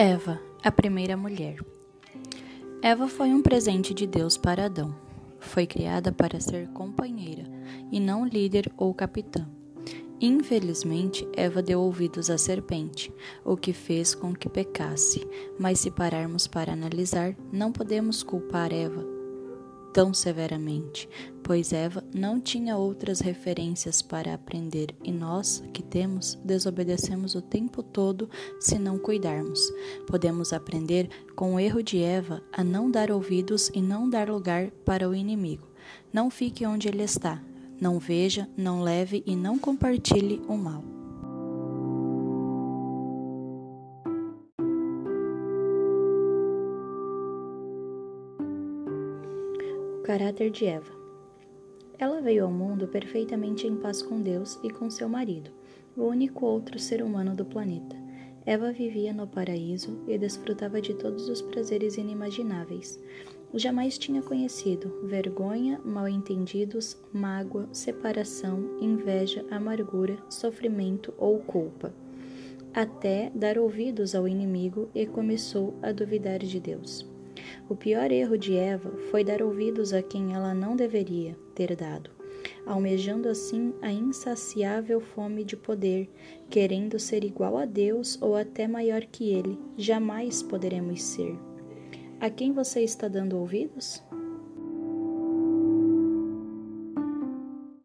Eva, a primeira mulher. Eva foi um presente de Deus para Adão. Foi criada para ser companheira e não líder ou capitã. Infelizmente, Eva deu ouvidos à serpente, o que fez com que pecasse. Mas se pararmos para analisar, não podemos culpar Eva tão severamente, pois Eva não tinha outras referências para aprender e nós, que temos, desobedecemos o tempo todo se não cuidarmos. Podemos aprender com o erro de Eva a não dar ouvidos e não dar lugar para o inimigo. Não fique onde ele está. Não veja, não leve e não compartilhe o mal. Caráter de Eva. Ela veio ao mundo perfeitamente em paz com Deus e com seu marido, o único outro ser humano do planeta. Eva vivia no paraíso e desfrutava de todos os prazeres inimagináveis. Jamais tinha conhecido vergonha, mal-entendidos, mágoa, separação, inveja, amargura, sofrimento ou culpa. Até dar ouvidos ao inimigo e começou a duvidar de Deus. O pior erro de Eva foi dar ouvidos a quem ela não deveria ter dado, almejando assim a insaciável fome de poder, querendo ser igual a Deus ou até maior que Ele. Jamais poderemos ser. A quem você está dando ouvidos?